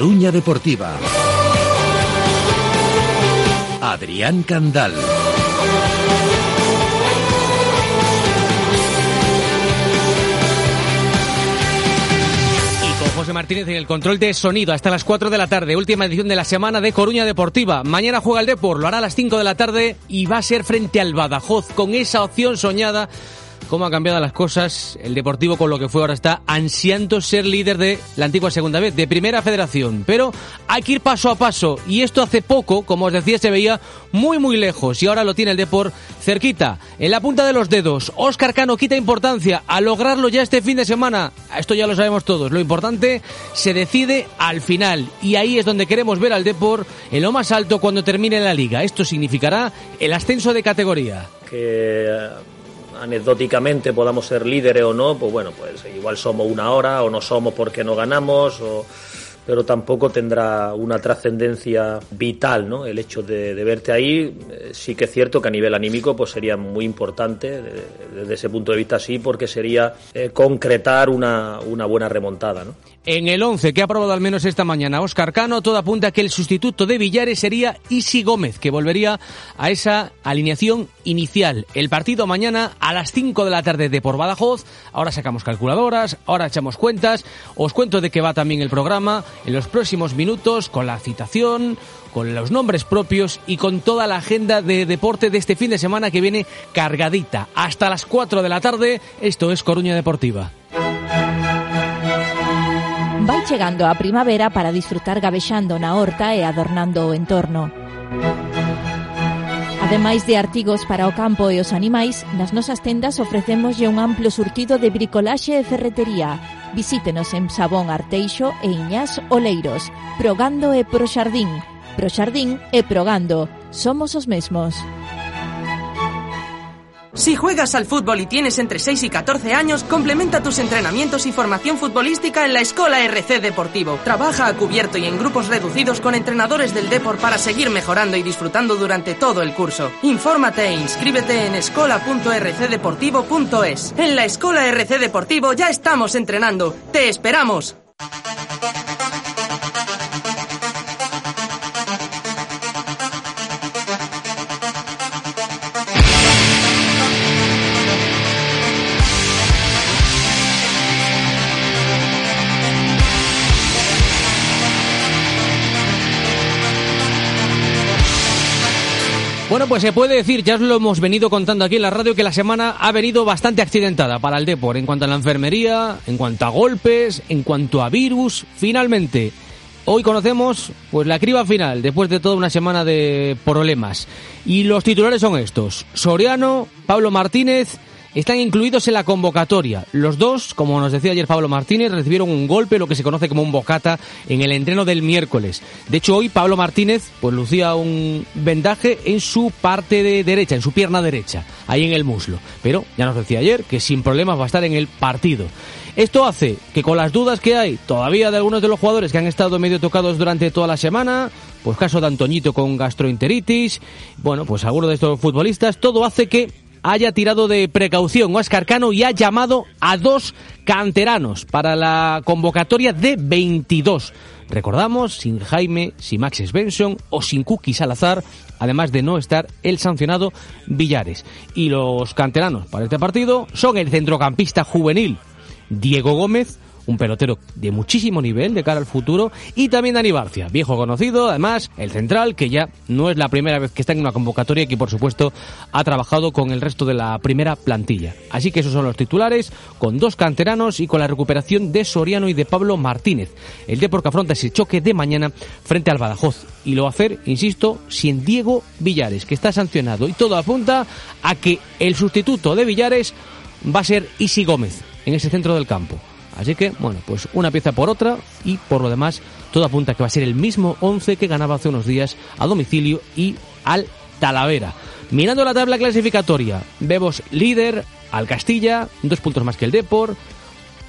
Coruña Deportiva. Adrián Candal. Y con José Martínez en el control de sonido hasta las 4 de la tarde, última edición de la semana de Coruña Deportiva. Mañana juega el Depor, lo hará a las 5 de la tarde y va a ser frente al Badajoz con esa opción soñada cómo han cambiado las cosas. El Deportivo con lo que fue ahora está ansiando ser líder de la antigua segunda vez, de primera federación. Pero hay que ir paso a paso. Y esto hace poco, como os decía, se veía muy muy lejos. Y ahora lo tiene el Deport cerquita, en la punta de los dedos. Oscar Cano quita importancia a lograrlo ya este fin de semana. Esto ya lo sabemos todos. Lo importante se decide al final. Y ahí es donde queremos ver al Deport en lo más alto cuando termine la liga. Esto significará el ascenso de categoría. Que anecdóticamente podamos ser líderes o no, pues bueno, pues igual somos una hora o no somos porque no ganamos o pero tampoco tendrá una trascendencia vital, ¿no? El hecho de, verte ahí, eh, sí que es cierto que a nivel anímico pues sería muy importante de- desde ese punto de vista sí, porque sería eh, concretar una, una buena remontada, ¿no? En el 11 que ha aprobado al menos esta mañana Óscar Cano, todo apunta a que el sustituto de Villares sería Isi Gómez, que volvería a esa alineación inicial. El partido mañana a las 5 de la tarde de por Badajoz. Ahora sacamos calculadoras, ahora echamos cuentas. Os cuento de qué va también el programa en los próximos minutos con la citación, con los nombres propios y con toda la agenda de deporte de este fin de semana que viene cargadita. Hasta las 4 de la tarde, esto es Coruña Deportiva. Vai chegando a primavera para disfrutar gabexando na horta e adornando o entorno. Ademais de artigos para o campo e os animais, nas nosas tendas ofrecemoslle un amplo surtido de bricolaxe e ferretería, Visítenos en Sabón Arteixo e Iñás Oleiros, Progando e Proxardín. Proxardín e Progando, somos os mesmos. Si juegas al fútbol y tienes entre 6 y 14 años, complementa tus entrenamientos y formación futbolística en la Escola RC Deportivo. Trabaja a cubierto y en grupos reducidos con entrenadores del Depor para seguir mejorando y disfrutando durante todo el curso. Infórmate e inscríbete en escola.rcdeportivo.es. En la Escola RC Deportivo ya estamos entrenando. ¡Te esperamos! Bueno, pues se puede decir, ya os lo hemos venido contando aquí en la radio, que la semana ha venido bastante accidentada para el Depor en cuanto a la enfermería, en cuanto a golpes, en cuanto a virus. Finalmente, hoy conocemos pues la criba final después de toda una semana de problemas. Y los titulares son estos: Soriano, Pablo Martínez están incluidos en la convocatoria. Los dos, como nos decía ayer Pablo Martínez, recibieron un golpe, lo que se conoce como un bocata, en el entreno del miércoles. De hecho, hoy Pablo Martínez pues lucía un vendaje en su parte de derecha, en su pierna derecha, ahí en el muslo. Pero ya nos decía ayer que sin problemas va a estar en el partido. Esto hace que con las dudas que hay todavía de algunos de los jugadores que han estado medio tocados durante toda la semana, pues caso de Antoñito con gastroenteritis, bueno, pues algunos de estos futbolistas, todo hace que haya tirado de precaución Oscar Cano y ha llamado a dos canteranos para la convocatoria de 22. Recordamos, sin Jaime, sin Max Svensson o sin Cookie Salazar, además de no estar el sancionado Villares. Y los canteranos para este partido son el centrocampista juvenil Diego Gómez, un pelotero de muchísimo nivel de cara al futuro, y también Dani Barcia, viejo conocido, además, el central, que ya no es la primera vez que está en una convocatoria y que, por supuesto, ha trabajado con el resto de la primera plantilla. Así que esos son los titulares, con dos canteranos y con la recuperación de Soriano y de Pablo Martínez. El Depor que afronta ese choque de mañana frente al Badajoz. Y lo va a hacer, insisto, sin Diego Villares, que está sancionado. Y todo apunta a que el sustituto de Villares va a ser Isi Gómez en ese centro del campo. Así que, bueno, pues una pieza por otra y por lo demás todo apunta a que va a ser el mismo 11 que ganaba hace unos días a domicilio y al Talavera. Mirando la tabla clasificatoria, vemos líder al Castilla, dos puntos más que el Depor,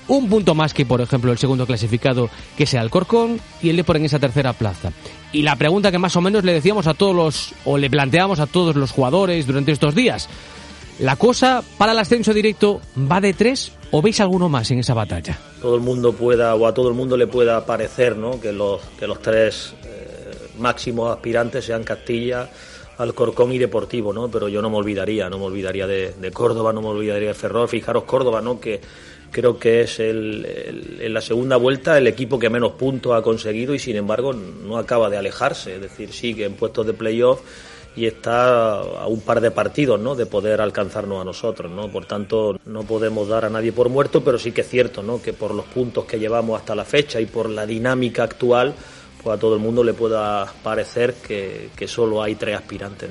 un punto más que, por ejemplo, el segundo clasificado, que sea el Corcón, y el Depor en esa tercera plaza. Y la pregunta que más o menos le decíamos a todos los, o le planteamos a todos los jugadores durante estos días, ¿la cosa para el ascenso directo va de tres o veis alguno más en esa batalla? Todo el mundo pueda, o a todo el mundo le pueda parecer, ¿no? Que los, que los tres eh, máximos aspirantes sean Castilla, Alcorcón y Deportivo, ¿no? Pero yo no me olvidaría, no me olvidaría de, Córdoba, no me olvidaría de Ferrol. Fijaros Córdoba, ¿no? Que creo que es el, en la segunda vuelta el equipo que menos puntos ha conseguido y sin embargo no acaba de alejarse, es decir, sigue en puestos de playoff y está a un par de partidos ¿no? de poder alcanzarnos a nosotros. ¿no? Por tanto, no podemos dar a nadie por muerto, pero sí que es cierto ¿no? que por los puntos que llevamos hasta la fecha y por la dinámica actual, pues a todo el mundo le pueda parecer que, solo hay tres aspirantes.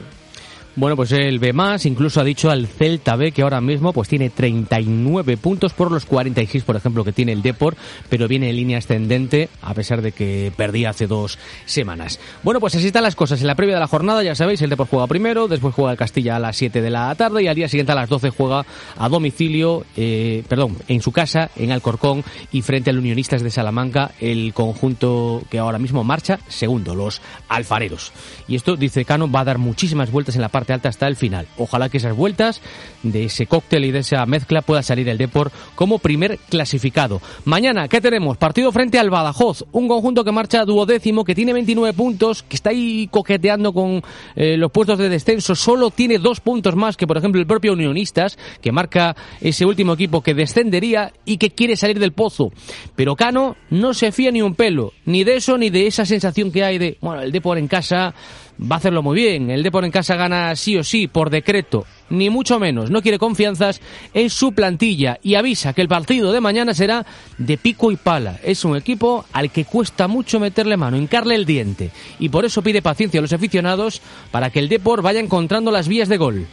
Bueno, pues el B más incluso ha dicho al Celta B que ahora mismo pues tiene 39 puntos por los 46, por ejemplo, que tiene el Deport, pero viene en línea ascendente a pesar de que perdía hace dos semanas. Bueno, pues así están las cosas. En la previa de la jornada, ya sabéis, el Deport juega primero, después juega el Castilla a las 7 de la tarde y al día siguiente a las 12 juega a domicilio, eh, perdón, en su casa, en Alcorcón y frente al Unionistas de Salamanca, el conjunto que ahora mismo marcha segundo, los alfareros. Y esto, dice Cano, va a dar muchísimas vueltas en la parte alta hasta el final. Ojalá que esas vueltas de ese cóctel y de esa mezcla pueda salir el Depor como primer clasificado. Mañana, ¿qué tenemos? Partido frente al Badajoz, un conjunto que marcha duodécimo, que tiene 29 puntos, que está ahí coqueteando con eh, los puestos de descenso, solo tiene dos puntos más que, por ejemplo, el propio Unionistas, que marca ese último equipo que descendería y que quiere salir del pozo. Pero Cano no se fía ni un pelo, ni de eso ni de esa sensación que hay de, bueno, el Depor en casa va a hacerlo muy bien. El Depor en casa gana sí o sí, por decreto, ni mucho menos. No quiere confianzas en su plantilla y avisa que el partido de mañana será de pico y pala. Es un equipo al que cuesta mucho meterle mano, hincarle el diente. Y por eso pide paciencia a los aficionados para que el Depor vaya encontrando las vías de gol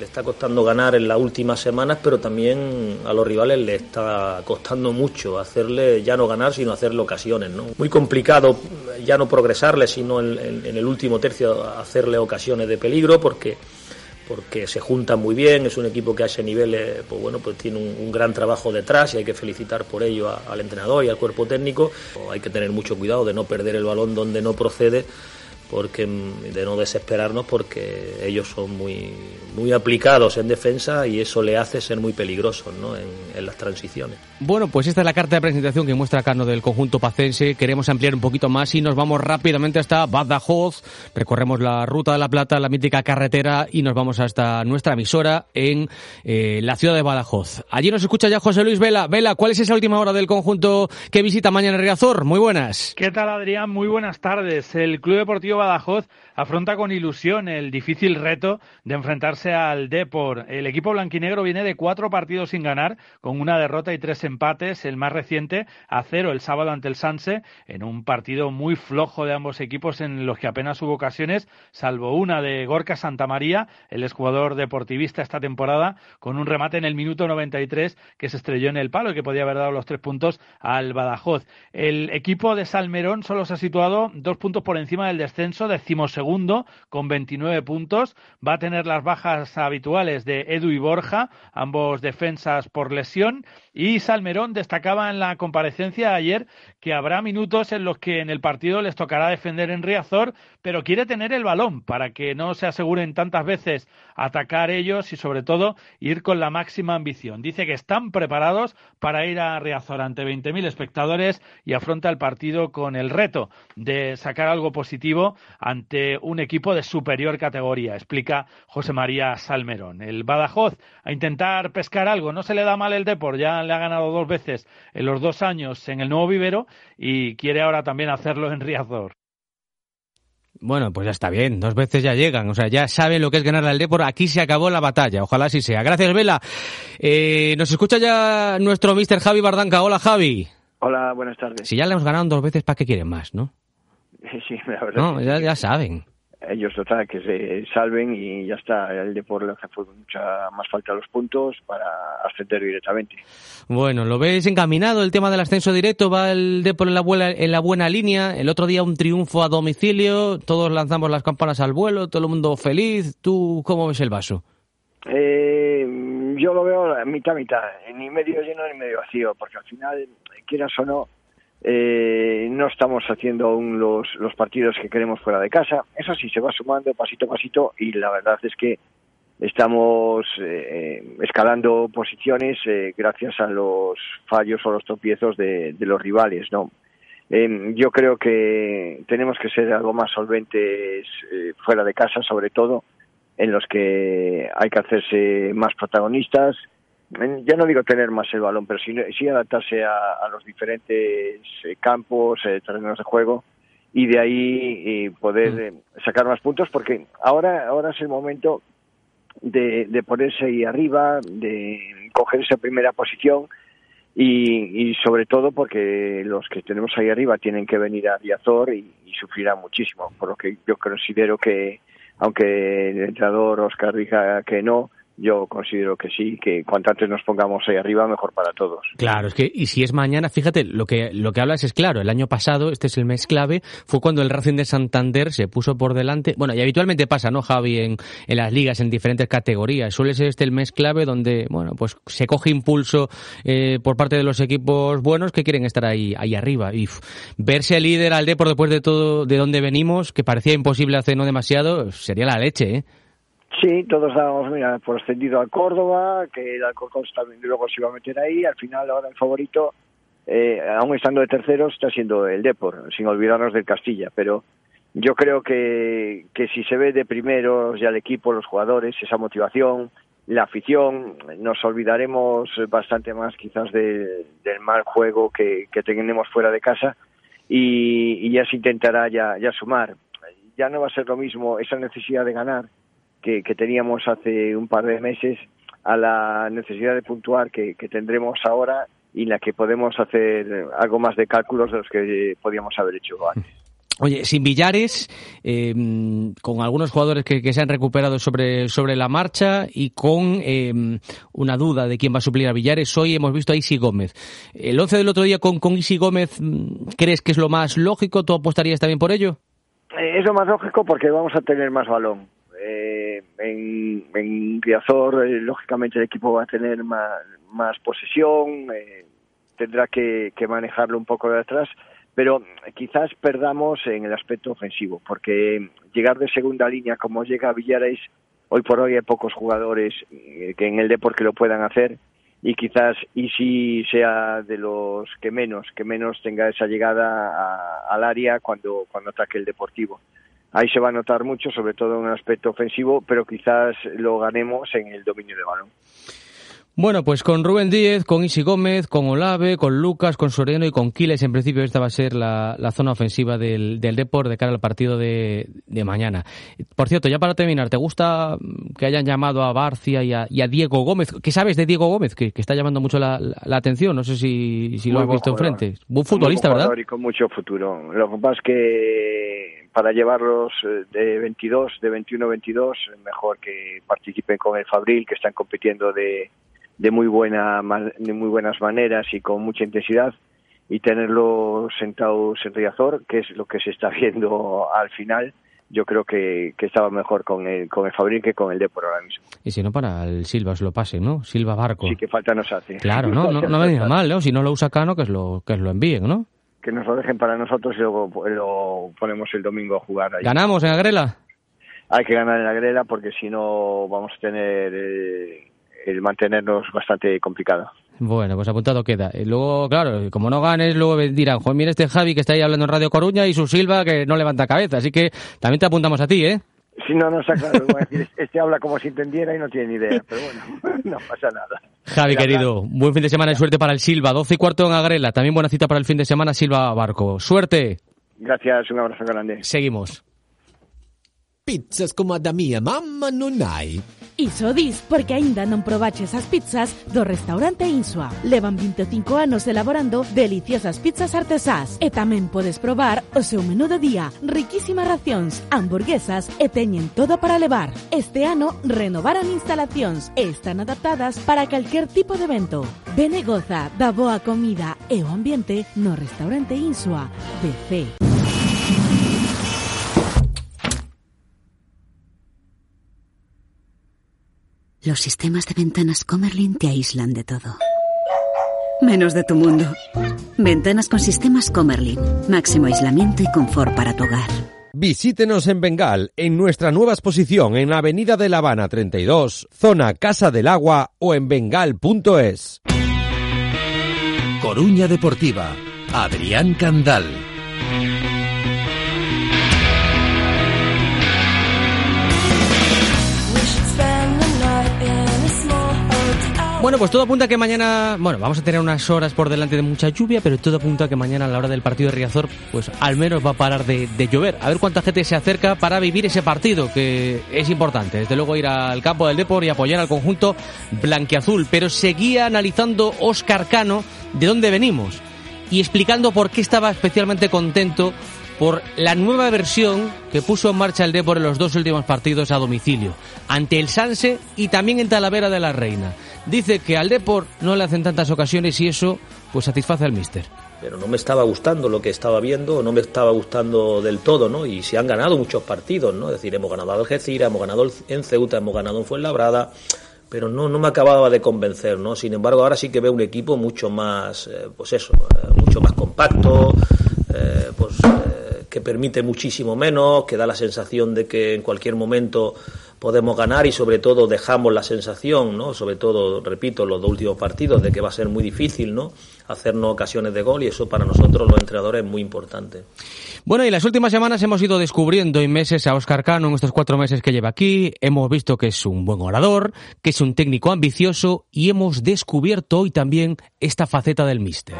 le está costando ganar en las últimas semanas, pero también a los rivales le está costando mucho hacerle ya no ganar, sino hacerle ocasiones. ¿no? Muy complicado ya no progresarle, sino en, el último tercio hacerle ocasiones de peligro, porque porque se juntan muy bien, es un equipo que a ese nivel eh, pues bueno, pues tiene un, gran trabajo detrás y hay que felicitar por ello al entrenador y al cuerpo técnico. Hay que tener mucho cuidado de no perder el balón donde no procede porque de no desesperarnos porque ellos son muy muy aplicados en defensa y eso le hace ser muy peligrosos ¿no? en, en, las transiciones. Bueno, pues esta es la carta de presentación que muestra Cano del conjunto pacense. Queremos ampliar un poquito más y nos vamos rápidamente hasta Badajoz. Recorremos la Ruta de la Plata, la mítica carretera y nos vamos hasta nuestra emisora en eh, la ciudad de Badajoz. Allí nos escucha ya José Luis Vela. Vela, ¿cuál es esa última hora del conjunto que visita mañana en Riazor? Muy buenas. ¿Qué tal, Adrián? Muy buenas tardes. El Club Deportivo Badajoz afronta con ilusión el difícil reto de enfrentarse al Depor. El equipo blanquinegro viene de cuatro partidos sin ganar, con una derrota y tres empates, el más reciente a cero el sábado ante el Sanse, en un partido muy flojo de ambos equipos en los que apenas hubo ocasiones, salvo una de Gorka Santamaría, el exjugador deportivista esta temporada, con un remate en el minuto 93 que se estrelló en el palo y que podía haber dado los tres puntos al Badajoz. El equipo de Salmerón solo se ha situado dos puntos por encima del descenso, decimosegundo segundo con 29 puntos. Va a tener las bajas habituales de Edu y Borja, ambos defensas por lesión. Y Salmerón destacaba en la comparecencia ayer que habrá minutos en los que en el partido les tocará defender en Riazor, pero quiere tener el balón para que no se aseguren tantas veces atacar ellos y sobre todo ir con la máxima ambición. Dice que están preparados para ir a Riazor ante 20.000 espectadores y afronta el partido con el reto de sacar algo positivo ante un equipo de superior categoría, explica José María Salmerón. El Badajoz a intentar pescar algo, no se le da mal el Depor, ya le ha ganado dos veces en los dos años en el nuevo vivero y quiere ahora también hacerlo en Riazor. Bueno, pues ya está bien, dos veces ya llegan, o sea, ya saben lo que es ganar al Depor, aquí se acabó la batalla, ojalá así sea. Gracias, Vela. Eh, nos escucha ya nuestro mister Javi Bardanca. Hola, Javi. Hola, buenas tardes. Si ya le hemos ganado dos veces, ¿para qué quieren más, no? Sí, la verdad. No, ya, ya saben ellos total que se salven y ya está. El Depor le hace mucha más falta los puntos para ascender directamente. Bueno, ¿lo ves encaminado el tema del ascenso directo? ¿Va el Depor en la, buena, en la buena línea? El otro día un triunfo a domicilio, todos lanzamos las campanas al vuelo, todo el mundo feliz. ¿Tú cómo ves el vaso? Eh, yo lo veo mitad mitad, ni medio lleno ni medio vacío, porque al final, quieras o no, eh, no estamos haciendo aún los, partidos que queremos fuera de casa. Eso sí, se va sumando pasito a pasito y la verdad es que estamos eh, escalando posiciones eh, gracias a los fallos o los tropiezos de, los rivales, ¿no? Em, yo creo que tenemos que ser algo más solventes eh, fuera de casa, sobre todo, en los que hay que hacerse más protagonistas. Ya no digo tener más el balón, pero sí, sí adaptarse a, los diferentes campos, terrenos de juego y de ahí poder mm. sacar más puntos, porque ahora, ahora es el momento de, de ponerse ahí arriba, de coger esa primera posición y, y, sobre todo porque los que tenemos ahí arriba tienen que venir a Riazor y, y sufrirán muchísimo, por lo que yo considero que aunque el entrenador Oscar diga que no, yo considero que sí, que cuanto antes nos pongamos ahí arriba, mejor para todos. Claro, es que, y si es mañana, fíjate, lo que, lo que hablas es claro, el año pasado, este es el mes clave, fue cuando el Racing de Santander se puso por delante, bueno, y habitualmente pasa, ¿no, Javi, en, en las ligas, en diferentes categorías, suele ser este el mes clave donde, bueno, pues se coge impulso eh, por parte de los equipos buenos que quieren estar ahí, ahí arriba, y verse líder al por después de todo, de donde venimos, que parecía imposible hace no demasiado, sería la leche, ¿eh? Sí, todos dábamos, mira, por ascendido al Córdoba, que el Alcorcón también luego se iba a meter ahí, al final ahora el favorito, eh, aún estando de terceros, está siendo el Depor, sin olvidarnos del Castilla, pero yo creo que, que si se ve de primeros ya el equipo, los jugadores, esa motivación, la afición, nos olvidaremos bastante más quizás del mal juego que, que tenemos fuera de casa y, y ya se intentará ya, ya sumar. Ya no va a ser lo mismo esa necesidad de ganar que, teníamos hace un par de meses a la necesidad de puntuar que, tendremos ahora y en la que podemos hacer algo más de cálculos de los que podíamos haber hecho antes. Oye, sin Villares, eh, con algunos jugadores que, se han recuperado sobre, sobre la marcha y con eh, una duda de quién va a suplir a Villares, hoy hemos visto a Isi Gómez. ¿El 11 del otro día con, con Isi Gómez mm, crees que es lo más lógico? ¿Tú apostarías también por ello? Eh, es lo más lógico porque vamos a tener más balón. Eh, en, en eh, lógicamente, el equipo va a tener más, posesión, eh, tendrá que, que, manejarlo un poco de atrás, pero quizás perdamos en el aspecto ofensivo, porque llegar de segunda línea como llega Villares, hoy por hoy hay pocos jugadores que en el deporte lo puedan hacer y quizás y si sea de los que menos que menos tenga esa llegada al área cuando cuando ataque el deportivo ahí se va a notar mucho, sobre todo en un aspecto ofensivo, pero quizás lo ganemos en el dominio de balón. Bueno, pues con Rubén Díez, con Isi Gómez, con Olave, con Lucas, con Soriano y con Quiles, en principio esta va a ser la, zona ofensiva del, del Depor de cara al partido de, mañana. Por cierto, ya para terminar, ¿te gusta que hayan llamado a Barcia y a, Diego Gómez? ¿Qué sabes de Diego Gómez? Que, está llamando mucho la, atención, no sé si, si lo has visto enfrente. Buen futbolista, ¿verdad? Y con mucho futuro. Lo que pasa es que para llevarlos eh, de 22, de 21-22, mejor que participen con el Fabril, que están compitiendo de de muy buena de muy buenas maneras y con mucha intensidad y tenerlo sentados en Riazor, que es lo que se está viendo al final, yo creo que, estaba mejor con el, con el Fabrín que con el Depor ahora mismo. Y si no, para el Silva se lo pase, ¿no? Silva Barco. Sí, que falta nos hace. Claro, no, no, no venía mal, ¿no? Si no lo usa Cano, que, es lo, que lo envíen, ¿no? Que nos lo dejen para nosotros y luego lo ponemos el domingo a jugar. Ahí. ¿Ganamos en Agrela? Hay que ganar en Agrela porque si no vamos a tener... Eh, el mantenernos bastante complicado. Bueno, pues apuntado queda. Y luego, claro, como no ganes, luego dirán, Juan, mira este Javi que está ahí hablando en Radio Coruña y su Silva que no levanta cabeza. Así que también te apuntamos a ti, ¿eh? Sí, no, no, está claro. este habla como si entendiera y no tiene ni idea. Pero bueno, no pasa nada. Javi, querido, buen fin de semana y suerte para el Silva. 12 y cuarto en Agrela. También buena cita para el fin de semana, Silva Barco. ¡Suerte! Gracias, un abrazo grande. Seguimos. Pizzas como a da mia mamma non hai. Iso dis porque aínda non probaches as pizzas do restaurante Insua. Levan 25 anos elaborando deliciosas pizzas artesás e tamén podes probar o seu menú de día, riquísimas racións, hamburguesas e teñen todo para levar. Este ano renovaron instalacións e están adaptadas para calquer tipo de evento. Ven e goza da boa comida e o ambiente no restaurante Insua de. Los sistemas de ventanas Comerlin te aíslan de todo. Menos de tu mundo. Ventanas con sistemas Comerlin. Máximo aislamiento y confort para tu hogar. Visítenos en Bengal, en nuestra nueva exposición en Avenida de La Habana 32, zona Casa del Agua o en bengal.es. Coruña Deportiva, Adrián Candal. Bueno, pues todo apunta a que mañana, bueno, vamos a tener unas horas por delante de mucha lluvia, pero todo apunta a que mañana a la hora del partido de Riazor, pues al menos va a parar de, llover. A ver cuánta gente se acerca para vivir ese partido, que es importante. Desde luego ir al campo del Depor y apoyar al conjunto blanquiazul. Pero seguía analizando Oscar Cano de dónde venimos y explicando por qué estaba especialmente contento por la nueva versión que puso en marcha el Depor en los dos últimos partidos a domicilio, ante el Sanse y también el Talavera de la Reina. Dice que al Depor no le hacen tantas ocasiones y eso pues satisface al míster. Pero no me estaba gustando lo que estaba viendo, no me estaba gustando del todo, ¿no? Y se han ganado muchos partidos, ¿no? Es decir, hemos ganado a Algeciras, hemos ganado en Ceuta, hemos ganado en Fuenlabrada, pero no, no me acababa de convencer, ¿no? Sin embargo, ahora sí que veo un equipo mucho más, eh, pues eso, eh, mucho más compacto, eh, pues que permite muchísimo menos, que da la sensación de que en cualquier momento podemos ganar y sobre todo dejamos la sensación, ¿no? Sobre todo, repito, los dos últimos partidos de que va a ser muy difícil, ¿no? Hacernos ocasiones de gol y eso para nosotros los entrenadores es muy importante. Bueno, y las últimas semanas hemos ido descubriendo en meses a Oscar Cano en estos cuatro meses que lleva aquí. Hemos visto que es un buen orador, que es un técnico ambicioso y hemos descubierto hoy también esta faceta del míster.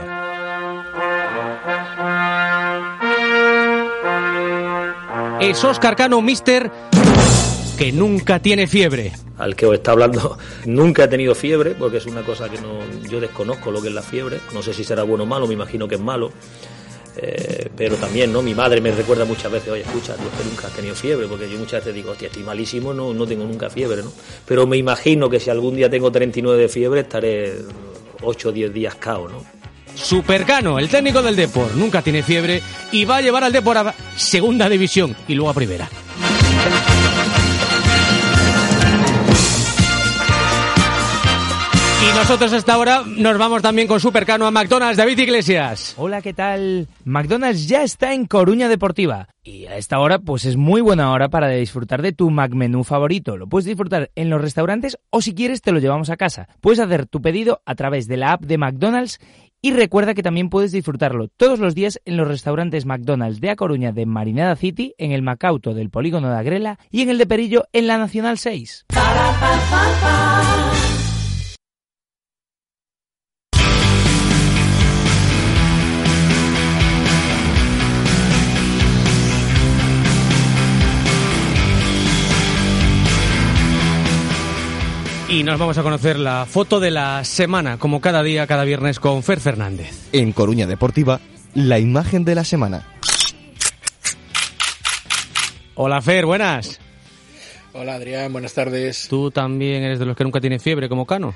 Es Oscar Cano, mister, que nunca tiene fiebre. Al que os está hablando nunca ha tenido fiebre, porque es una cosa que no, yo desconozco lo que es la fiebre. No sé si será bueno o malo, me imagino que es malo. Eh, pero también, ¿no? Mi madre me recuerda muchas veces, oye, escucha, tú que nunca has tenido fiebre, porque yo muchas veces digo, hostia, estoy malísimo, no, no tengo nunca fiebre, ¿no? Pero me imagino que si algún día tengo 39 de fiebre, estaré 8 o 10 días cao, ¿no? Supercano, el técnico del Depor, nunca tiene fiebre y va a llevar al Depor a segunda división y luego a primera. Y nosotros hasta ahora nos vamos también con Supercano a McDonald's. David Iglesias. Hola, ¿qué tal? McDonald's ya está en Coruña Deportiva. Y a esta hora, pues es muy buena hora para disfrutar de tu McMenú favorito. Lo puedes disfrutar en los restaurantes o si quieres te lo llevamos a casa. Puedes hacer tu pedido a través de la app de McDonald's y recuerda que también puedes disfrutarlo todos los días en los restaurantes McDonald's de A Coruña de Marinada City, en el Macauto del Polígono de Agrela y en el de Perillo en la Nacional 6. Y nos vamos a conocer la foto de la semana, como cada día, cada viernes, con Fer Fernández. En Coruña Deportiva, la imagen de la semana. Hola Fer, buenas. Hola Adrián, buenas tardes. ¿Tú también eres de los que nunca tiene fiebre como Cano?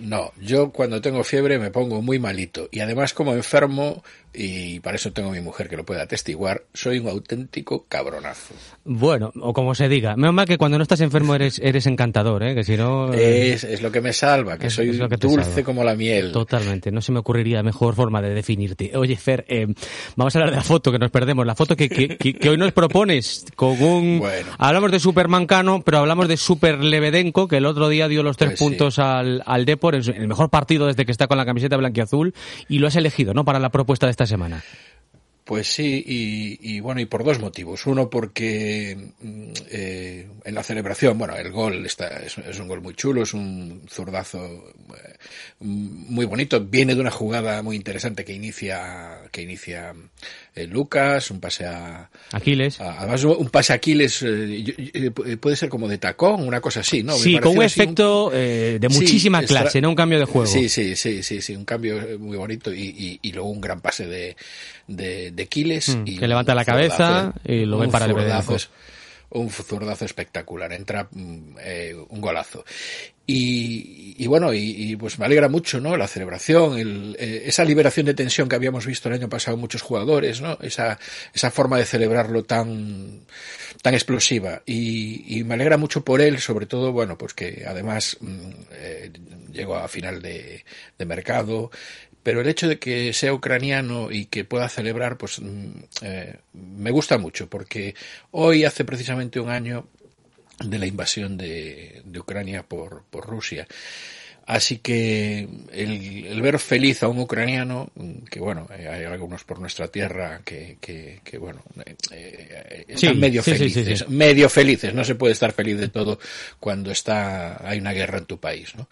No, yo cuando tengo fiebre me pongo muy malito y además como enfermo, y para eso tengo a mi mujer que lo pueda atestiguar, soy un auténtico cabronazo. Bueno, o como se diga, menos mal que cuando no estás enfermo eres, eres encantador, ¿eh? que si no... Es, es lo que me salva, que es- soy es que dulce salva. como la miel. Totalmente, no se me ocurriría mejor forma de definirte. Oye, Fer, eh, vamos a hablar de la foto que nos perdemos, la foto que, que, hoy nos propones con un... Bueno. Hablamos de Superman Cano, pero hablamos de Super Lebedenko, que el otro día dio los tres Pues sí. puntos al, al Depor, el mejor partido desde que está con la camiseta blanquiazul, y lo has elegido, ¿no?, para la propuesta de esta semana. Pues sí, y, bueno, y por dos motivos. Uno porque mm, eh, en la celebración, bueno, el gol está, es, es un gol muy chulo, es un zurdazo eh, muy bonito. Viene de una jugada muy interesante que inicia, que inicia eh, Lucas, un pase a, Aquiles. a- además un pase a Aquiles, eh, eh, puede ser como de tacón, una cosa así, ¿no? Sí, con un efecto eh, de muchísima clase, no un cambio de juego. Sí, sí, sí, sí, sí, un cambio muy bonito y, y, y luego un gran pase de, de, de Quiles. Mm, y que levanta la cabeza y lo ven para el Un zurdazo espectacular, entra mm, eh, un golazo. Y, y bueno, y, pues me alegra mucho, ¿no? La celebración, el, eh, esa liberación de tensión que habíamos visto el año pasado en muchos jugadores, ¿no? Esa, esa forma de celebrarlo tan, tan explosiva. Y, y me alegra mucho por él, sobre todo, bueno, pues que además mm, eh, llegó a final de, de mercado, pero el hecho de que sea ucraniano y que pueda celebrar, pues mm, eh, me gusta mucho, porque hoy hace precisamente un año de la invasión de, Ucrania por Rusia. Así que el, ver feliz a un ucraniano, que bueno, eh, hay algunos por nuestra tierra que, que, bueno, eh, eh, están medio felices, medio felices, no se puede estar feliz de todo cuando está, hay una guerra en tu país, ¿no?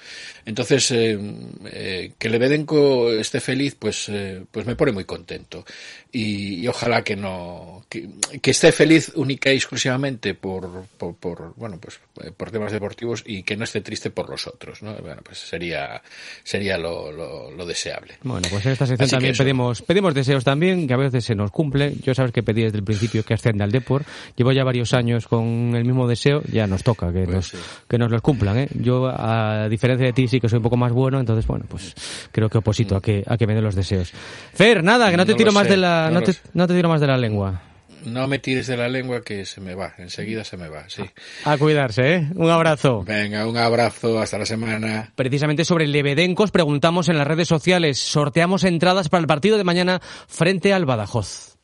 Entonces, que Lebedenko esté feliz, pues, pues me pone muy contento. Y, ojalá que no, que, esté feliz única y exclusivamente por, por, por, bueno, pues por temas deportivos y que no esté triste por los otros, ¿no? Bueno, pues sería, sería lo, lo, deseable. Bueno, pues en esta sección también pedimos, pedimos deseos también, que a veces se nos cumple. Yo sabes que pedí desde el principio que ascienda al Depor. Llevo ya varios años con el mismo deseo, ya nos toca que, pues nos, que nos los cumplan. ¿eh? Yo, a diferencia de ti, sí que soy un poco más bueno, entonces, bueno, pues creo que oposito a que, a que me den los deseos. Fer, nada, que no te tiro más de la, no, te, no te tiro más de la lengua no me tires de la lengua que se me va, enseguida se me va, sí. A cuidarse, ¿eh? Un abrazo. Venga, un abrazo, hasta la semana. Precisamente sobre Lebedencos preguntamos en las redes sociales, sorteamos entradas para el partido de mañana frente al Badajoz.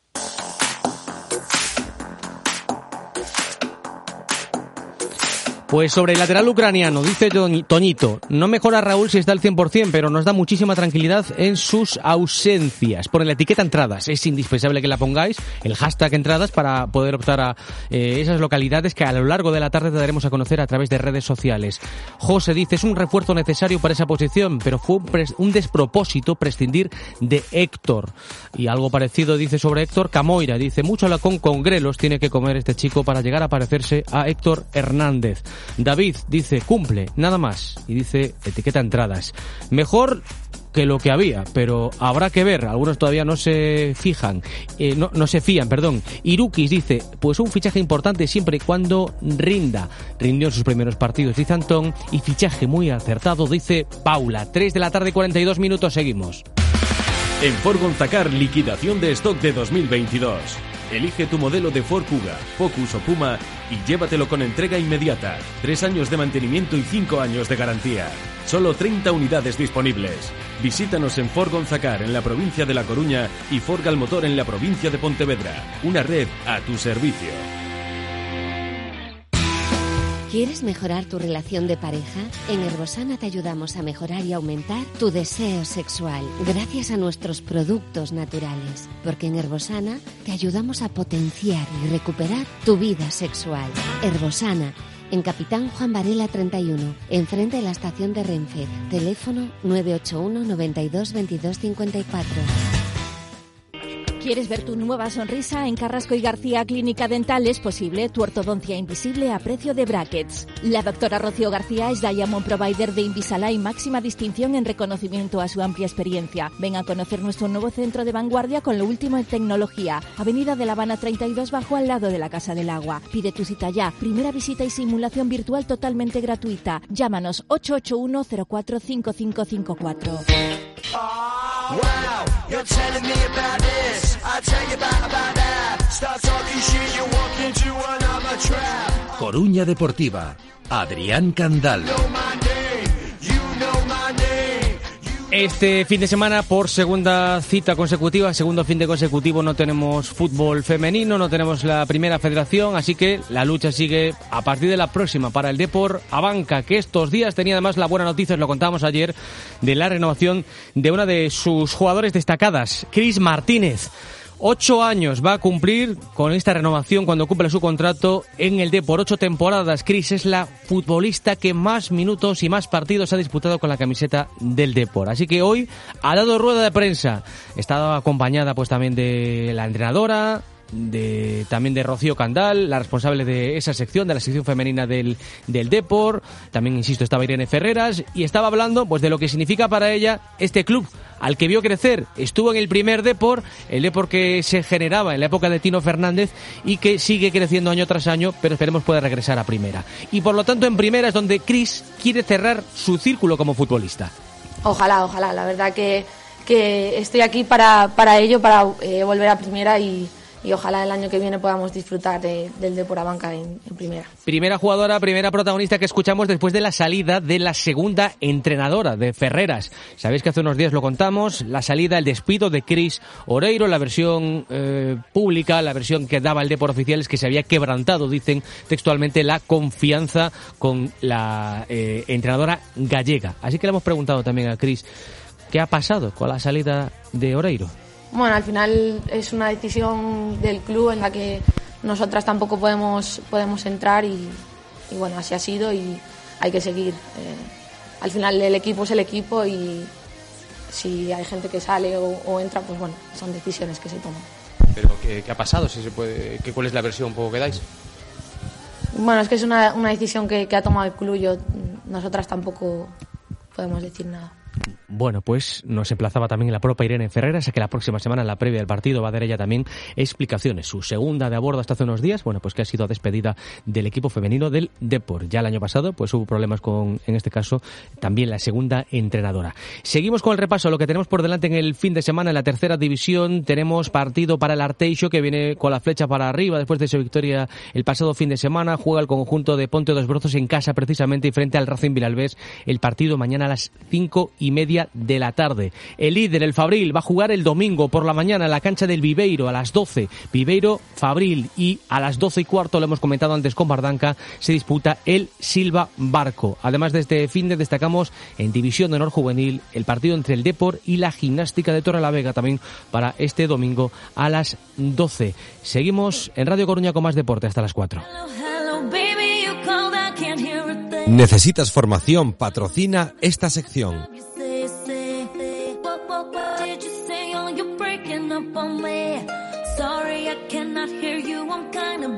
Pues sobre el lateral ucraniano, dice Toñito, no mejora Raúl si está al 100%, pero nos da muchísima tranquilidad en sus ausencias. Por la etiqueta entradas, es indispensable que la pongáis, el hashtag entradas, para poder optar a eh, esas localidades que a lo largo de la tarde te daremos a conocer a través de redes sociales. José dice, es un refuerzo necesario para esa posición, pero fue un, despropósito prescindir de Héctor. Y algo parecido dice sobre Héctor Camoira, dice, mucho lacón con grelos tiene que comer este chico para llegar a parecerse a Héctor Hernández. David dice cumple, nada más. Y dice etiqueta entradas. Mejor que lo que había, pero habrá que ver, algunos todavía no se fijan, eh, no, no, se fían, perdón. Irukis dice, pues un fichaje importante siempre y cuando rinda. Rindió en sus primeros partidos, dice Antón, y fichaje muy acertado, dice Paula. 3 de la tarde, 42 minutos, seguimos. En Ford Gonzacar, liquidación de stock de 2022. Elige tu modelo de Ford Kuga, Focus o Puma y llévatelo con entrega inmediata. Tres años de mantenimiento y cinco años de garantía. Solo 30 unidades disponibles. Visítanos en Ford Gonzacar en la provincia de La Coruña y Ford Galmotor en la provincia de Pontevedra. Una red a tu servicio. ¿Quieres mejorar tu relación de pareja? En Herbosana te ayudamos a mejorar y aumentar tu deseo sexual gracias a nuestros productos naturales. Porque en Herbosana te ayudamos a potenciar y recuperar tu vida sexual. Herbosana en Capitán Juan Varela 31, enfrente de la estación de Renfe. Teléfono 981 92 22 54. ¿Quieres ver tu nueva sonrisa? En Carrasco y García Clínica Dental es posible tu ortodoncia invisible a precio de brackets. La doctora Rocío García es Diamond Provider de Invisalign, máxima distinción en reconocimiento a su amplia experiencia. Ven a conocer nuestro nuevo centro de vanguardia con lo último en tecnología. Avenida de La Habana 32 bajo al lado de la Casa del Agua. Pide tu cita ya. Primera visita y simulación virtual totalmente gratuita. Llámanos 881 045554. Coruña Deportiva, Adrián Candal. Este fin de semana, por segunda cita consecutiva, segundo fin de consecutivo, no tenemos fútbol femenino, no tenemos la primera federación, así que la lucha sigue a partir de la próxima para el Depor Abanca, que estos días tenía además la buena noticia, lo contábamos ayer, de la renovación de una de sus jugadores destacadas, Cris Martínez. Ocho años va a cumplir con esta renovación cuando cumple su contrato en el D por ocho temporadas. Cris es la futbolista que más minutos y más partidos ha disputado con la camiseta del Depor. Así que hoy ha dado rueda de prensa. Está acompañada pues también de la entrenadora, de, también de Rocío Candal, la responsable de esa sección, de la sección femenina del, del Depor. También, insisto, estaba Irene Ferreras y estaba hablando pues de lo que significa para ella este club al que vio crecer. Estuvo en el primer Depor, el Depor que se generaba en la época de Tino Fernández y que sigue creciendo año tras año, pero esperemos pueda regresar a primera. Y por lo tanto en primera es donde Cris quiere cerrar su círculo como futbolista. Ojalá, ojalá, la verdad que, que estoy aquí para, para ello, para eh, volver a primera y y ojalá el año que viene podamos disfrutar de, del Depor Banca en, en, primera. Primera jugadora, primera protagonista que escuchamos después de la salida de la segunda entrenadora de Ferreras. Sabéis que hace unos días lo contamos, la salida, el despido de Cris Oreiro, la versión eh, pública, la versión que daba el Depor oficial es que se había quebrantado, dicen textualmente, la confianza con la eh, entrenadora gallega. Así que le hemos preguntado también a Cris qué ha pasado con la salida de Oreiro. Bueno, al final es una decisión del club en la que nosotras tampoco podemos, podemos entrar y, y bueno, así ha sido y hay que seguir. Eh, al final el equipo es el equipo y si hay gente que sale o, o entra, pues bueno, son decisiones que se toman. ¿Pero qué, qué ha pasado? Si se puede, ¿qué, ¿Cuál es la versión un poco que dais? Bueno, es que es una, una decisión que, que ha tomado el club. Yo, nosotras tampoco podemos decir nada. Bueno, pues nos emplazaba también la propia Irene Ferreras a que la próxima semana, en la previa del partido, va a dar ella también explicaciones. Su segunda de a bordo hasta hace unos días, bueno, pues que ha sido despedida del equipo femenino del Depor. Ya el año pasado, pues hubo problemas con, en este caso, también la segunda entrenadora. Seguimos con el repaso, lo que tenemos por delante en el fin de semana en la tercera división. Tenemos partido para el Arteixo, que viene con la flecha para arriba después de su victoria el pasado fin de semana. Juega el conjunto de Ponte dos Brozos en casa, precisamente, y frente al Racing Vilalbés. El partido mañana a las cinco y media de la tarde. El líder, el Fabril, va a jugar el domingo por la mañana en la cancha del Viveiro a las 12. Viveiro, Fabril y a las 12 y cuarto, lo hemos comentado antes con Bardanca, se disputa el Silva Barco. Además de este fin de destacamos en División de Honor Juvenil el partido entre el Depor y la Gimnástica de Torre la Vega también para este domingo a las 12. Seguimos en Radio Coruña con más deporte hasta las 4. ¿Necesitas formación? Patrocina esta sección.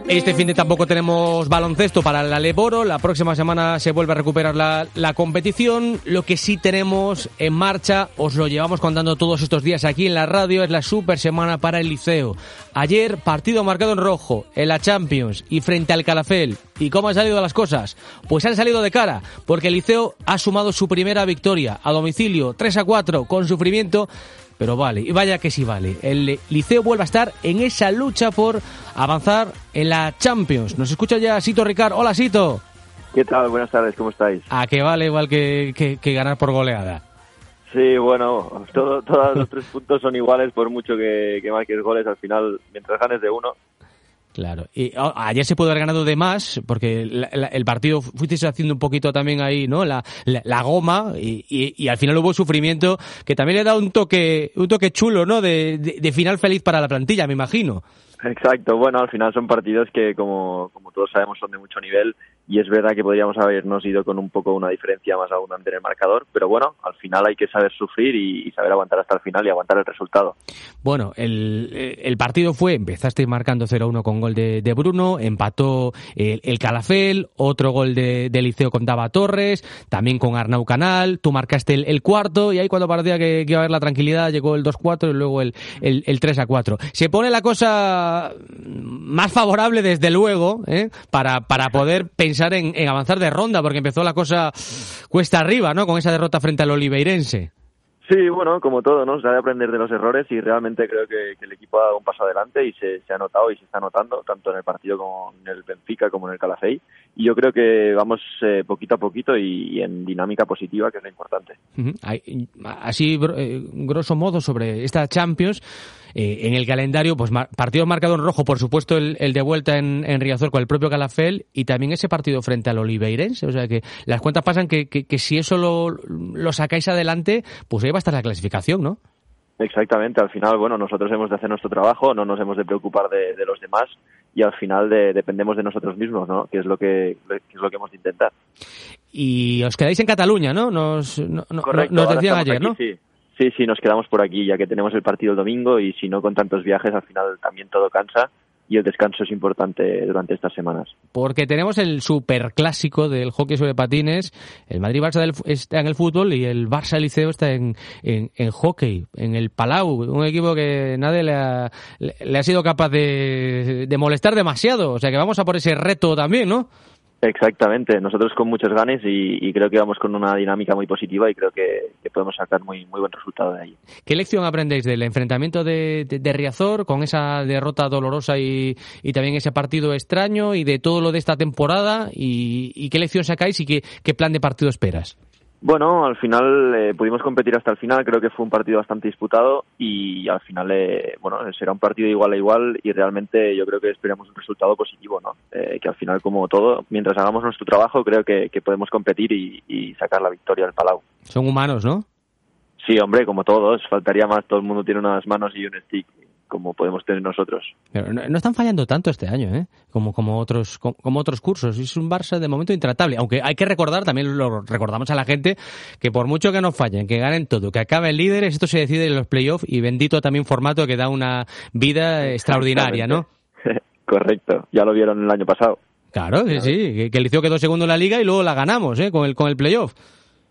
Este fin de tampoco tenemos baloncesto para la Leboro. La próxima semana se vuelve a recuperar la, la, competición. Lo que sí tenemos en marcha, os lo llevamos contando todos estos días aquí en la radio, es la super semana para el liceo. Ayer, partido marcado en rojo en la Champions y frente al Calafel. ¿Y cómo han salido las cosas? Pues han salido de cara, porque el liceo ha sumado su primera victoria a domicilio, 3 a 4, con sufrimiento pero vale, y vaya que sí vale. El Liceo vuelve a estar en esa lucha por avanzar en la Champions. Nos escucha ya Sito Ricard. Hola Sito. ¿Qué tal? Buenas tardes, ¿cómo estáis? A que vale igual que, que, que ganar por goleada. Sí, bueno, todo, todos los tres puntos son iguales por mucho que, que marques goles. Al final, mientras ganes de uno, Claro. Y oh, ayer se pudo haber ganado de más, porque la, el partido fuisteis haciendo un poquito también ahí, ¿no? La, la, goma, y, y, y, al final hubo sufrimiento, que también le da un toque, un toque chulo, ¿no? De, de, de, final feliz para la plantilla, me imagino. Exacto, bueno, al final son partidos que, como todos sabemos, son de mucho nivel, y es verdad que podríamos habernos ido con un poco una diferencia más abundante en el marcador, pero bueno, al final hay que saber sufrir y, saber aguantar hasta el final y aguantar el resultado. Bueno, el, el partido fue, empezaste marcando 0-1 con gol de, de, Bruno, empató el, el, Calafel, otro gol de, de Liceo con Dava Torres, también con Arnau Canal, tú marcaste el, cuarto y ahí cuando parecía que, que, iba a haber la tranquilidad llegó el 2-4 y luego el, el, el 3-4. Se pone la cosa más favorable desde luego ¿eh? para, para poder pensar pensar en, en, avanzar de ronda, porque empezó la cosa cuesta arriba, ¿no? Con esa derrota frente al Oliveirense. Sí, bueno, como todo, ¿no? Se ha de aprender de los errores y realmente creo que, que el equipo ha dado un paso adelante y se, se, ha notado y se está notando, tanto en el partido como en el Benfica como en el Calafey. Y yo creo que vamos eh, poquito a poquito y, y, en dinámica positiva, que es lo importante. Así, eh, grosso modo, sobre esta Champions, eh, en el calendario, pues partido marcado en rojo, por supuesto, el, el de vuelta en, en, Riazor con el propio Calafel y también ese partido frente al Oliveirense. O sea que las cuentas pasan que, que, que si eso lo, lo, sacáis adelante, pues ahí va a estar la clasificación, ¿no? Exactamente, al final, bueno, nosotros hemos de hacer nuestro trabajo, no nos hemos de preocupar de, de los demás y al final de, dependemos de nosotros mismos, ¿no? Que es lo que, que es lo que hemos de intentar. Y os quedáis en Cataluña, ¿no? Nos, no, Correcto, nos decían ayer, aquí, ¿no? Sí. Sí, sí, nos quedamos por aquí ya que tenemos el partido el domingo y si no con tantos viajes al final también todo cansa y el descanso es importante durante estas semanas. Porque tenemos el superclásico del hockey sobre patines, el Madrid-Barça está en el fútbol y el Barça-Liceo está en, en, hockey, en el Palau, un equipo que nadie le ha, le ha sido capaz de, de molestar demasiado, o sea que vamos a por ese reto también, ¿no? Exactamente, nosotros con muchos ganes y, creo que vamos con una dinámica muy positiva y creo que, podemos sacar muy, buen resultado de ahí. ¿Qué lección aprendéis del enfrentamiento de, Riazor con esa derrota dolorosa y, también ese partido extraño y de todo lo de esta temporada? ¿Y, qué lección sacáis y qué plan de partido esperas? Bueno, al final eh, pudimos competir hasta el final, creo que fue un partido bastante disputado y al final, eh, bueno, será un partido igual a igual y realmente yo creo que esperamos un resultado positivo, ¿no? Eh, que al final, como todo, mientras hagamos nuestro trabajo, creo que, podemos competir y, y, sacar la victoria al Palau. Son humanos, ¿no? Sí, hombre, como todos, faltaría más, todo el mundo tiene unas manos y un stick como podemos tener nosotros. Pero no, están fallando tanto este año, ¿eh? Como, como, otros, como, otros cursos. Es un Barça de momento intratable. Aunque hay que recordar, también lo recordamos a la gente, que por mucho que no fallen, que ganen todo, que acaben líderes, esto se decide en los playoffs y bendito también formato que da una vida extraordinaria, ¿no? Correcto, ya lo vieron el año pasado. Claro, sí, sí, que el Liceo quedó segundo en la liga y luego la ganamos, ¿eh? Con el, con el playoff.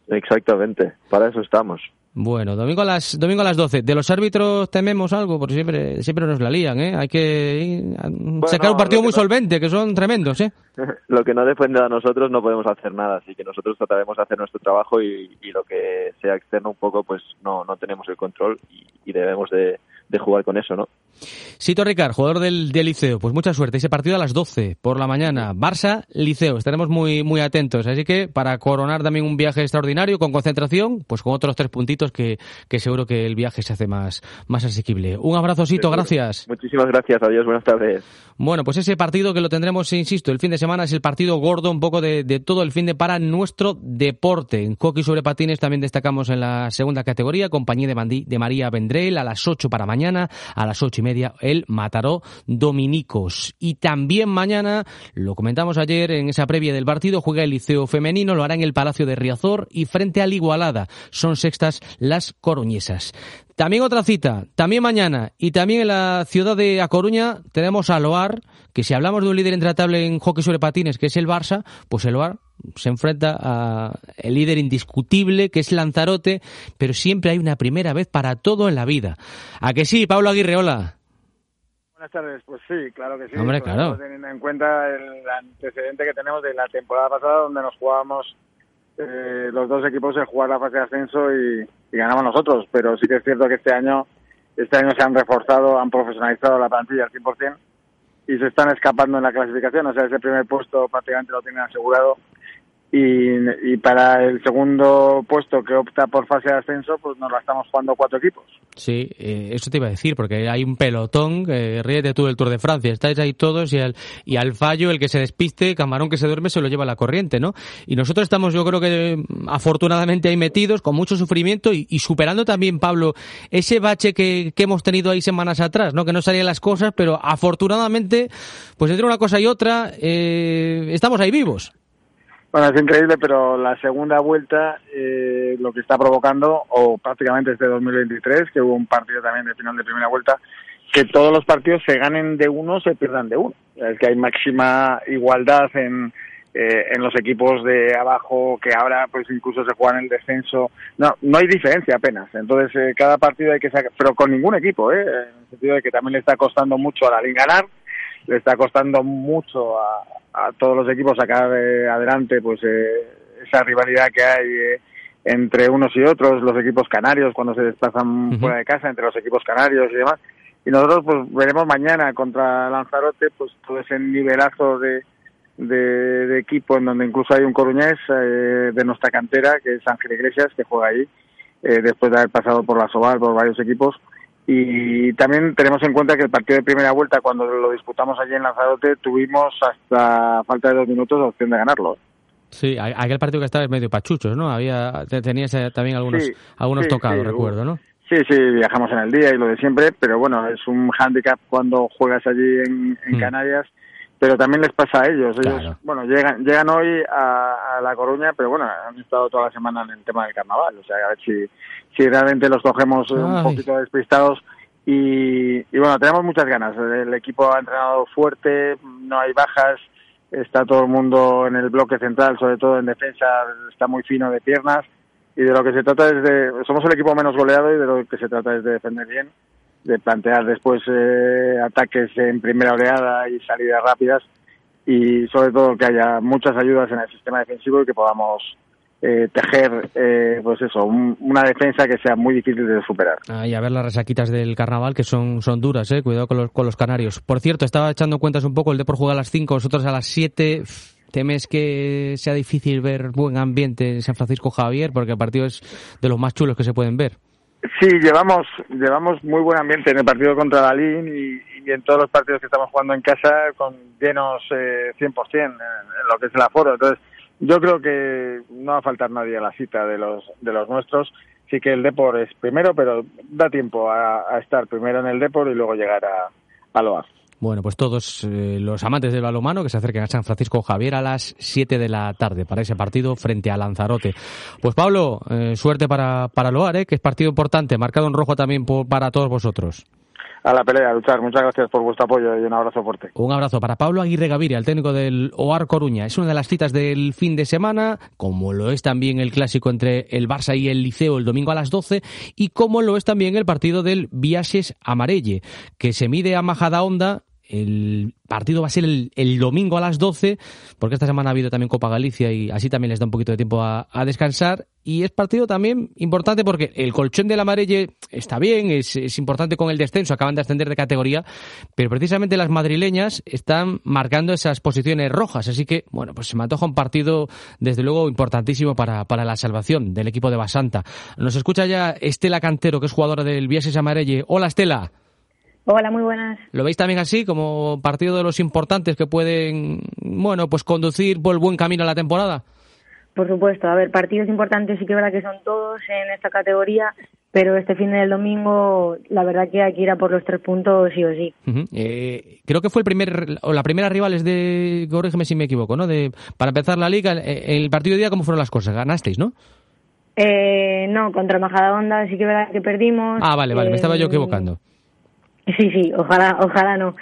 Exactamente, para eso estamos. Bueno, domingo a las domingo a las 12. ¿De los árbitros tememos algo? Porque siempre siempre nos la lían, ¿eh? Hay que sacar un partido muy solvente, que son tremendos, ¿eh? lo que no depende de nosotros no podemos hacer nada, así que nosotros trataremos de hacer nuestro trabajo y, lo que sea externo un poco, pues no, no tenemos el control y debemos de, de jugar con eso, ¿no? Sito Ricard, jugador del, Liceo, pues mucha suerte. Ese partido a las 12 por la mañana. Barça, Liceo, estaremos muy, muy atentos. Así que para coronar también un viaje extraordinario con concentración, pues con otros tres puntitos que, que seguro que el viaje se hace más, más asequible. Un abrazo, Sito, gracias. Muchísimas gracias, adiós, buenas tardes. Bueno, pues ese partido que lo tendremos, insisto, el fin de semana es el partido gordo un poco de, de todo el fin de para nuestro deporte. En hockey sobre patines también destacamos en la segunda categoría, compañía de, de María Vendrell a las 8 para mañana a las ocho y media el Mataró Dominicos. Y también mañana, lo comentamos ayer en esa previa del partido, juega el Liceo Femenino, lo hará en el Palacio de Riazor y frente al Igualada. Son sextas las coruñesas. También otra cita, también mañana y también en la ciudad de A Coruña tenemos a Loar, que si hablamos de un líder intratable en hockey sobre patines, que es el Barça, pues el Loar se enfrenta a el líder indiscutible que es Lanzarote, pero siempre hay una primera vez para todo en la vida. ¿A que sí, Pablo Aguirre, hola? Buenas tardes, pues sí, claro que sí. Hombre, claro. Teniendo en cuenta el antecedente que tenemos de la temporada pasada donde nos jugábamos eh, los dos equipos en jugar la fase de ascenso y, ganamos nosotros, pero sí que es cierto que este año este año se han reforzado, han profesionalizado la plantilla al 100% y se están escapando en la clasificación, o sea, ese primer puesto prácticamente lo tienen asegurado y, para el segundo puesto que opta por fase de ascenso, pues nos la estamos jugando cuatro equipos. Sí, eh, eso te iba a decir, porque hay un pelotón, que ríete tú del Tour de Francia, estáis ahí todos y al, y al fallo, el que se despiste, camarón que se duerme, se lo lleva la corriente, ¿no? Y nosotros estamos, yo creo que afortunadamente ahí metidos, con mucho sufrimiento y, superando también, Pablo, ese bache que, que, hemos tenido ahí semanas atrás, ¿no? Que no salían las cosas, pero afortunadamente, pues entre una cosa y otra, eh, estamos ahí vivos. Bueno, es increíble, pero la segunda vuelta eh, lo que está provocando, o prácticamente este 2023, que hubo un partido también de final de primera vuelta, que todos los partidos se ganen de uno, se pierdan de uno. Es que hay máxima igualdad en, eh, en los equipos de abajo que ahora pues incluso se juegan el descenso. No, no hay diferencia apenas. Entonces eh, cada partido hay que sacar, pero con ningún equipo, ¿eh? en el sentido de que también le está costando mucho a la Liga ganar, le está costando mucho a, a todos los equipos sacar eh, adelante pues eh, esa rivalidad que hay eh, entre unos y otros, los equipos canarios cuando se desplazan fuera de casa, entre los equipos canarios y demás. Y nosotros pues veremos mañana contra Lanzarote pues todo ese nivelazo de, de, equipo en donde incluso hay un coruñés de nuestra cantera que es Ángel Iglesias que juega ahí después de haber pasado por la Soval, por varios equipos y también tenemos en cuenta que el partido de primera vuelta, cuando lo disputamos allí en Lanzarote, tuvimos hasta falta de dos minutos la opción de ganarlo. Sí, aquel partido que estaba en medio pachuchos, ¿no? Había, tenías también algunos, algunos tocados, recuerdo, ¿no? Sí, sí, viajamos en el día y lo de siempre, pero bueno, es un hándicap cuando juegas allí en, mm. Canarias, pero también les pasa a ellos. Ellos, bueno, llegan, llegan hoy a, La Coruña, pero bueno, han estado toda la semana en el tema del carnaval, o sea, a ver si, si realmente los cogemos un poquito despistados. Y, bueno, tenemos muchas ganas. El equipo ha entrenado fuerte, no hay bajas, está todo el mundo en el bloque central, sobre todo en defensa, está muy fino de piernas. Y de lo que se trata es de. Somos el equipo menos goleado y de lo que se trata es de defender bien, de plantear después eh, ataques en primera oleada y salidas rápidas y sobre todo que haya muchas ayudas en el sistema defensivo y que podamos eh, tejer, eh, pues eso, una defensa que sea muy difícil de superar. y a ver las resaquitas del carnaval que son, son duras, eh. Cuidado con los, con los canarios. Por cierto, estaba echando cuentas un poco, el Depor juega a las 5, vosotros a las 7. ¿Temes que sea difícil ver buen ambiente en San Francisco Javier? Porque el partido es de los más chulos que se pueden ver. Sí, llevamos llevamos muy buen ambiente en el partido contra Dalín y, y en todos los partidos que estamos jugando en casa con llenos eh, 100% en, en lo que es el aforo. Entonces, yo creo que no va a faltar nadie a la cita de los, de los nuestros. Sí que el Depor es primero, pero da tiempo a, estar primero en el Depor y luego llegar a, a. Bueno, pues todos eh, los amantes del balomano que se acerquen a San Francisco Javier a las 7 de la tarde para ese partido frente a Lanzarote. Pues Pablo, eh, suerte para, para Loar, ¿eh? que es partido importante, marcado en rojo también para todos vosotros a la pelea, a luchar. Muchas gracias por vuestro apoyo y un abrazo fuerte. Un abrazo para Pablo Aguirre Gaviria, el técnico del OAR Coruña. Es una de las citas del fin de semana, como lo es también el clásico entre el Barça y el Liceo el domingo a las 12, y como lo es también el partido del Viajes Amarelle, que se mide a Majada Honda el partido va a ser el, domingo a las 12, porque esta semana ha habido también Copa Galicia y así también les da un poquito de tiempo a, descansar. Y es partido también importante porque el colchón de la Marelle está bien, es, importante con el descenso, acaban de ascender de categoría, pero precisamente las madrileñas están marcando esas posiciones rojas. Así que, bueno, pues se me antoja un partido, desde luego, importantísimo para, para la salvación del equipo de Basanta. Nos escucha ya Estela Cantero, que es jugadora del Viajes Amarelle. Hola, Estela. Hola, muy buenas. ¿Lo veis también así, como partido de los importantes que pueden, bueno, pues conducir por el buen camino a la temporada? Por supuesto, a ver, partidos importantes sí que verdad que son todos en esta categoría, pero este fin del domingo la verdad que hay que ir a por los tres puntos sí o sí. eh, creo que fue el primer o la primera rivales de, corrígeme si me equivoco, ¿no? De para empezar la liga, eh, el partido de día cómo fueron las cosas, ganasteis, ¿no? Eh, no, contra Majadahonda sí que verdad que perdimos. Ah, vale, vale, me estaba yo eh, equivocando. Sí, sí, ojalá, ojalá no.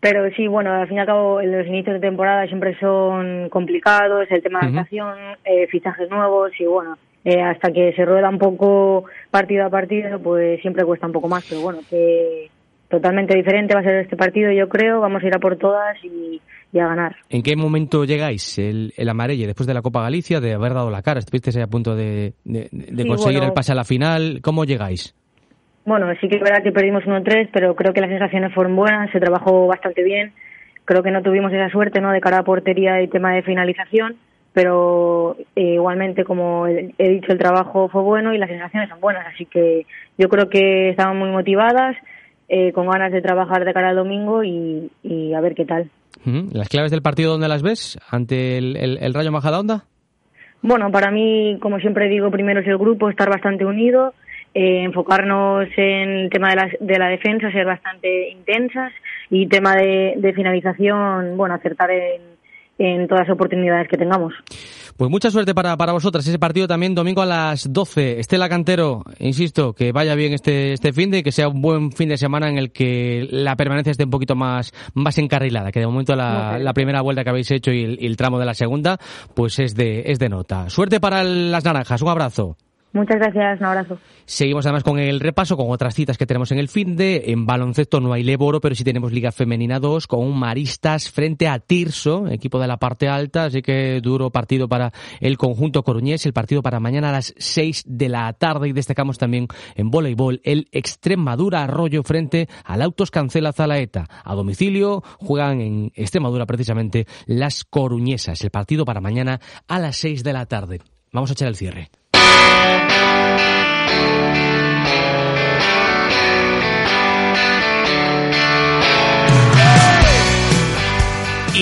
Pero sí, bueno, al fin y al cabo los inicios de temporada siempre son complicados, el tema de adaptación, eh, fichajes nuevos y bueno, eh, hasta que se rueda un poco partido a partido, pues siempre cuesta un poco más, pero bueno, que totalmente diferente va a ser este partido, yo creo, vamos a ir a por todas y, a ganar. ¿En qué momento llegáis el, el amarelle después de la Copa Galicia, de haber dado la cara? Estuviste a punto de, conseguir el pase a la final, ¿cómo llegáis? Bueno, sí que es verdad que perdimos 1-3, pero creo que las sensaciones fueron buenas, se trabajó bastante bien. Creo que no tuvimos esa suerte ¿no? de cara a portería y tema de finalización, pero eh, igualmente, como he dicho, el trabajo fue bueno y las sensaciones son buenas. Así que yo creo que estaban muy motivadas, eh, con ganas de trabajar de cara al domingo y, a ver qué tal. ¿Las claves del partido dónde las ves? ¿Ante el, el, el Rayo Majadahonda? Bueno, para mí, como siempre digo, primero es el grupo, estar bastante unido eh, enfocarnos en el tema de la, de la defensa, ser bastante intensas y tema de, de finalización, bueno, acertar en, en todas las oportunidades que tengamos. Pues mucha suerte para, para vosotras. Ese partido también domingo a las 12. Estela Cantero, insisto, que vaya bien este, este fin de, que sea un buen fin de semana en el que la permanencia esté un poquito más, más encarrilada, que de momento la, la primera vuelta que habéis hecho y el, y el, tramo de la segunda, pues es de, es de nota. Suerte para las naranjas. Un abrazo. Muchas gracias, un abrazo. Seguimos además con el repaso, con otras citas que tenemos en el fin de. En baloncesto no hay Leboro, pero sí tenemos Liga Femenina 2 con un Maristas frente a Tirso, equipo de la parte alta, así que duro partido para el conjunto coruñés. El partido para mañana a las 6 de la tarde y destacamos también en voleibol el Extremadura Arroyo frente al Autos Cancela Zalaeta. A domicilio juegan en Extremadura precisamente las coruñesas. El partido para mañana a las 6 de la tarde. Vamos a echar el cierre.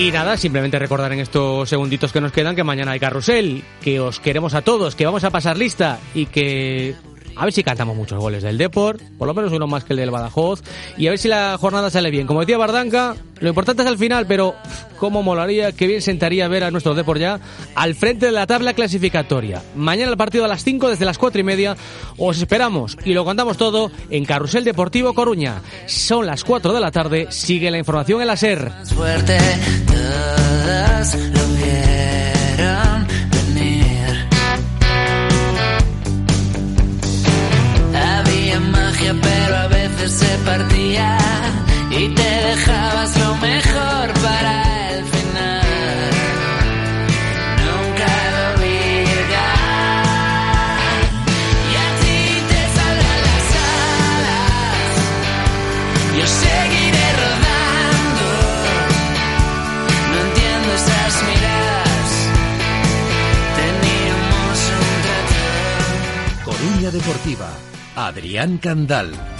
Y nada, simplemente recordar en estos segunditos que nos quedan que mañana hay carrusel, que os queremos a todos, que vamos a pasar lista y que a ver si cantamos muchos goles del Deport, por lo menos uno más que el del Badajoz, y a ver si la jornada sale bien. Como decía Bardanca, lo importante es al final, pero cómo molaría, qué bien sentaría ver a nuestro Deport ya al frente de la tabla clasificatoria. Mañana el partido a las 5 desde las 4 y media. Os esperamos y lo contamos todo en Carrusel Deportivo Coruña. Son las 4 de la tarde, sigue la información en la SER. Suerte, pero a se partía y te dejabas lo mejor para el final. Nunca lo olvidar. Y a ti te saldrán las alas. Yo seguiré rodando. No entiendo esas miradas. Teníamos un trato. Coruña Deportiva. Adrián Candal.